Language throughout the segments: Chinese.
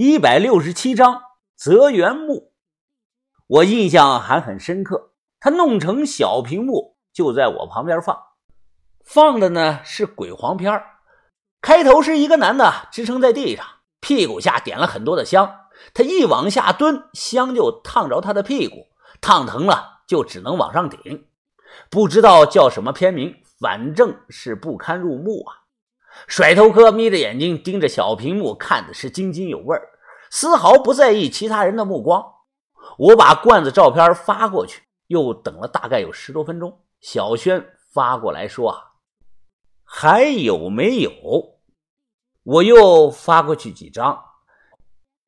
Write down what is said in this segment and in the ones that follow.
一百六十七章泽园墓，我印象还很深刻。他弄成小屏幕，就在我旁边放，放的呢是鬼黄片开头是一个男的支撑在地上，屁股下点了很多的香，他一往下蹲，香就烫着他的屁股，烫疼了就只能往上顶。不知道叫什么片名，反正是不堪入目啊！甩头哥眯着眼睛盯着小屏幕，看的是津津有味丝毫不在意其他人的目光。我把罐子照片发过去，又等了大概有十多分钟，小轩发过来说：“啊，还有没有？”我又发过去几张，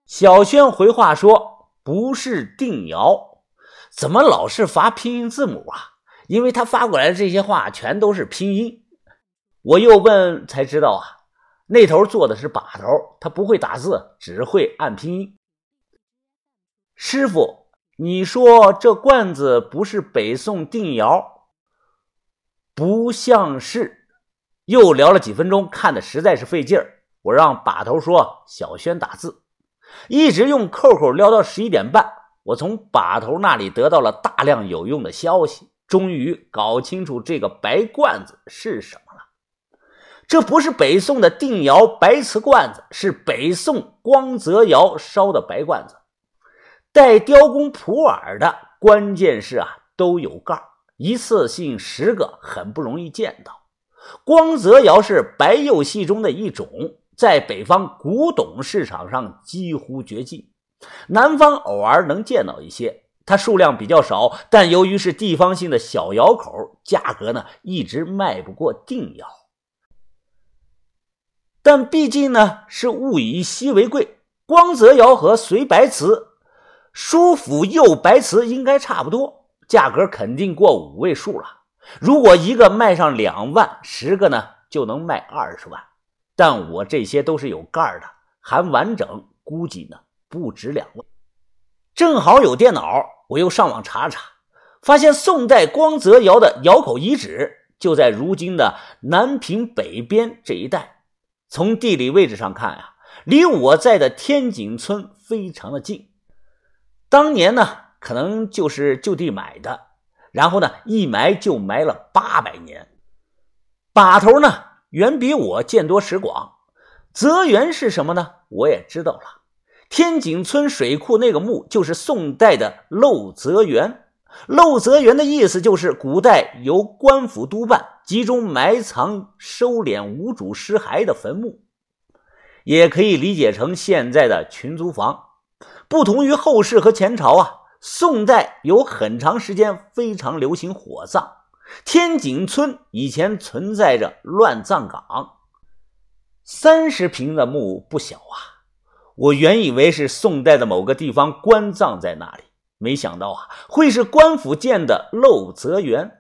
小轩回话说：“不是定窑，怎么老是发拼音字母啊？”因为他发过来的这些话全都是拼音，我又问才知道啊，那头坐的是把头，他不会打字，只会按拼音。师傅，你说这罐子不是北宋定窑？不像是。又聊了几分钟，看的实在是费劲儿，我让把头说小轩打字，一直用扣扣聊到十一点半。我从把头那里得到了大量有用的消息。终于搞清楚这个白罐子是什么。这不是北宋的定窑白瓷罐子，是北宋光泽窑烧的白罐子，带雕工普洱的。关键是啊，都有盖一次性十个，很不容易见到。光泽窑是白釉系中的一种，在北方古董市场上几乎绝迹，南方偶尔能见到一些。它数量比较少，但由于是地方性的小窑口，价格呢一直卖不过定窑。但毕竟呢是物以稀为贵，光泽窑和隋白瓷、舒府釉白瓷应该差不多，价格肯定过五位数了。如果一个卖上两万，十个呢就能卖二十万。但我这些都是有盖的，还完整，估计呢不止两万。正好有电脑。我又上网查查，发现宋代光泽窑的窑口遗址就在如今的南平北边这一带。从地理位置上看啊，离我在的天井村非常的近。当年呢，可能就是就地买的，然后呢，一埋就埋了八百年。把头呢，远比我见多识广。泽源是什么呢？我也知道了。天井村水库那个墓就是宋代的漏泽园，漏泽园的意思就是古代由官府督办、集中埋藏、收敛无主尸骸的坟墓，也可以理解成现在的群租房。不同于后世和前朝啊，宋代有很长时间非常流行火葬，天井村以前存在着乱葬岗，三十平的墓不小啊。我原以为是宋代的某个地方官葬在那里，没想到啊，会是官府建的漏泽园，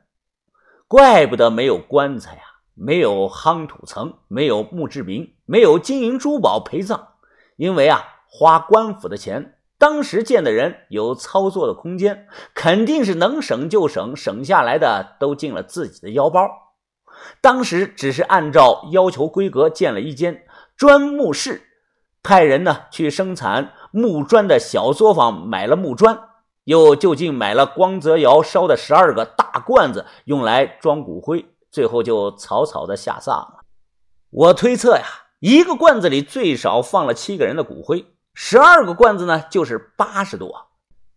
怪不得没有棺材啊，没有夯土层，没有墓志铭，没有金银珠宝陪葬，因为啊，花官府的钱，当时建的人有操作的空间，肯定是能省就省，省下来的都进了自己的腰包。当时只是按照要求规格建了一间砖墓室。派人呢去生产木砖的小作坊，买了木砖，又就近买了光泽窑烧的十二个大罐子，用来装骨灰，最后就草草的下葬了。我推测呀，一个罐子里最少放了七个人的骨灰，十二个罐子呢就是八十多，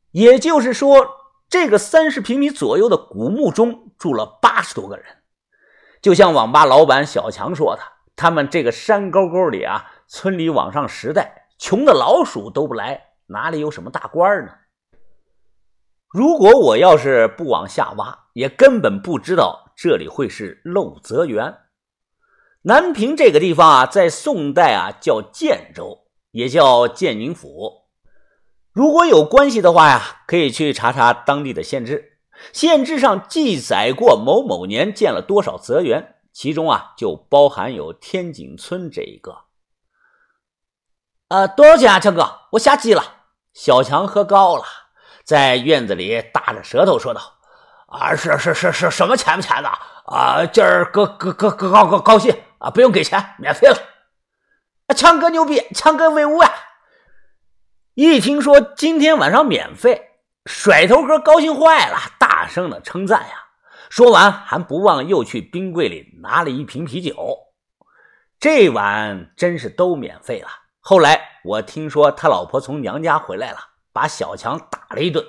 也就是说，这个三十平米左右的古墓中住了八十多个人。就像网吧老板小强说的，他们这个山沟沟里啊。村里往上十代，穷的老鼠都不来，哪里有什么大官呢？如果我要是不往下挖，也根本不知道这里会是漏泽园。南平这个地方啊，在宋代啊叫建州，也叫建宁府。如果有关系的话呀，可以去查查当地的县志，县志上记载过某某年建了多少泽园，其中啊就包含有天井村这一个。呃，多少钱啊，强哥？我下机了。小强喝高了，在院子里大着舌头说道：“啊，是是是是，什么钱不钱的？啊，今儿哥哥哥哥高高高兴啊，不用给钱，免费了。啊强哥牛逼，强哥威武啊！一听说今天晚上免费，甩头哥高兴坏了，大声的称赞呀。说完还不忘又去冰柜里拿了一瓶啤酒。这晚真是都免费了。后来我听说他老婆从娘家回来了，把小强打了一顿。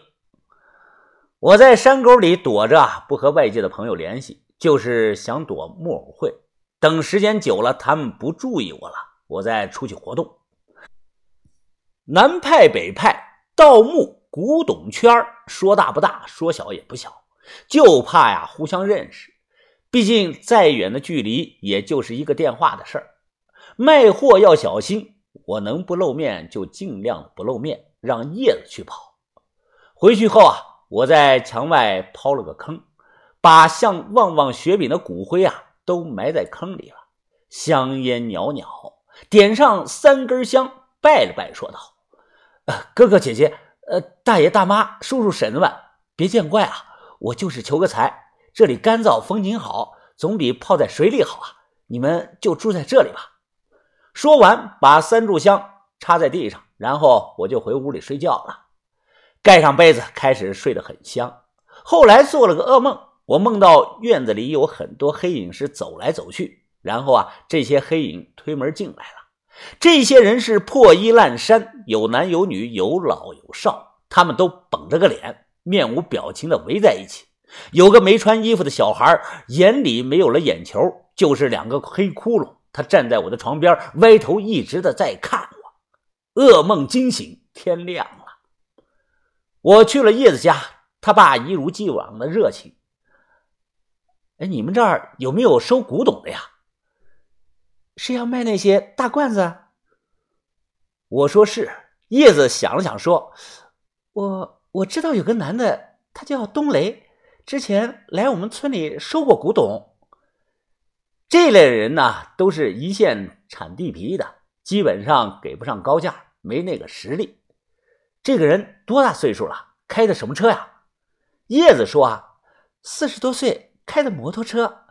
我在山沟里躲着，不和外界的朋友联系，就是想躲木偶会。等时间久了，他们不注意我了，我再出去活动。南派北派，盗墓古董圈说大不大，说小也不小，就怕呀互相认识。毕竟再远的距离，也就是一个电话的事儿。卖货要小心，我能不露面就尽量不露面，让叶子去跑。回去后啊。我在墙外刨了个坑，把像旺旺雪饼的骨灰啊都埋在坑里了。香烟袅袅，点上三根香，拜了拜，说道：“呃，哥哥姐姐，呃，大爷大妈，叔叔婶子们，别见怪啊，我就是求个财。这里干燥，风景好，总比泡在水里好啊。你们就住在这里吧。”说完，把三炷香插在地上，然后我就回屋里睡觉了。盖上被子，开始睡得很香。后来做了个噩梦，我梦到院子里有很多黑影是走来走去，然后啊，这些黑影推门进来了。这些人是破衣烂衫，有男有女，有老有少，他们都绷着个脸，面无表情的围在一起。有个没穿衣服的小孩，眼里没有了眼球，就是两个黑窟窿。他站在我的床边，歪头一直的在看。噩梦惊醒，天亮了。我去了叶子家，他爸一如既往的热情。哎，你们这儿有没有收古董的呀？是要卖那些大罐子？我说是。叶子想了想说：“我我知道有个男的，他叫冬雷，之前来我们村里收过古董。这类人呢，都是一线产地皮的，基本上给不上高价，没那个实力。”这个人多大岁数了？开的什么车呀？叶子说啊，四十多岁，开的摩托车。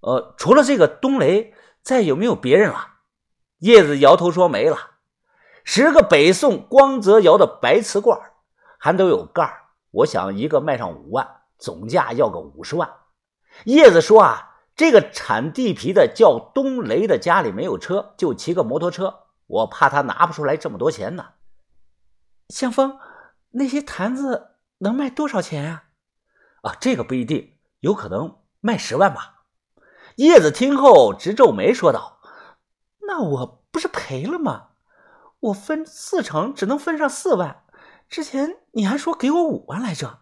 呃，除了这个冬雷，再有没有别人了？叶子摇头说没了。十个北宋光泽窑的白瓷罐，还都有盖儿我想一个卖上五万，总价要个五十万。叶子说啊，这个铲地皮的叫东雷的家里没有车，就骑个摩托车，我怕他拿不出来这么多钱呢。向风，那些坛子能卖多少钱啊？啊，这个不一定，有可能卖十万吧。叶子听后直皱眉，说道：“那我不是赔了吗？我分四成，只能分上四万。之前你还说给我五万来着。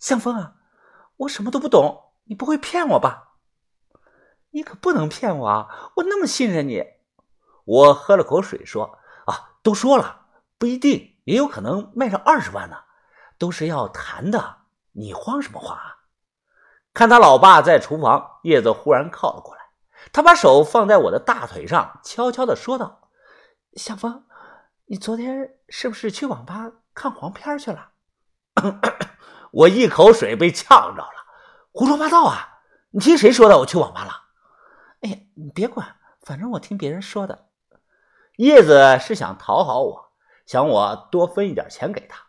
向风啊，我什么都不懂，你不会骗我吧？你可不能骗我啊！我那么信任你。”我喝了口水，说：“啊，都说了，不一定。”也有可能卖上二十万呢，都是要谈的，你慌什么慌啊？看他老爸在厨房，叶子忽然靠了过来，他把手放在我的大腿上，悄悄的说道：“小峰，你昨天是不是去网吧看黄片去了？” 我一口水被呛着了，胡说八道啊！你听谁说的？我去网吧了？哎，你别管，反正我听别人说的。叶子是想讨好我。想我多分一点钱给他，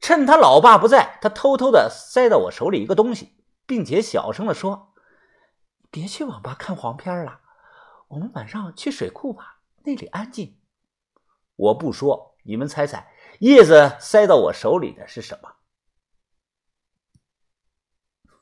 趁他老爸不在，他偷偷的塞到我手里一个东西，并且小声的说：“别去网吧看黄片了，我们晚上去水库吧，那里安静。”我不说，你们猜猜，叶子塞到我手里的是什么？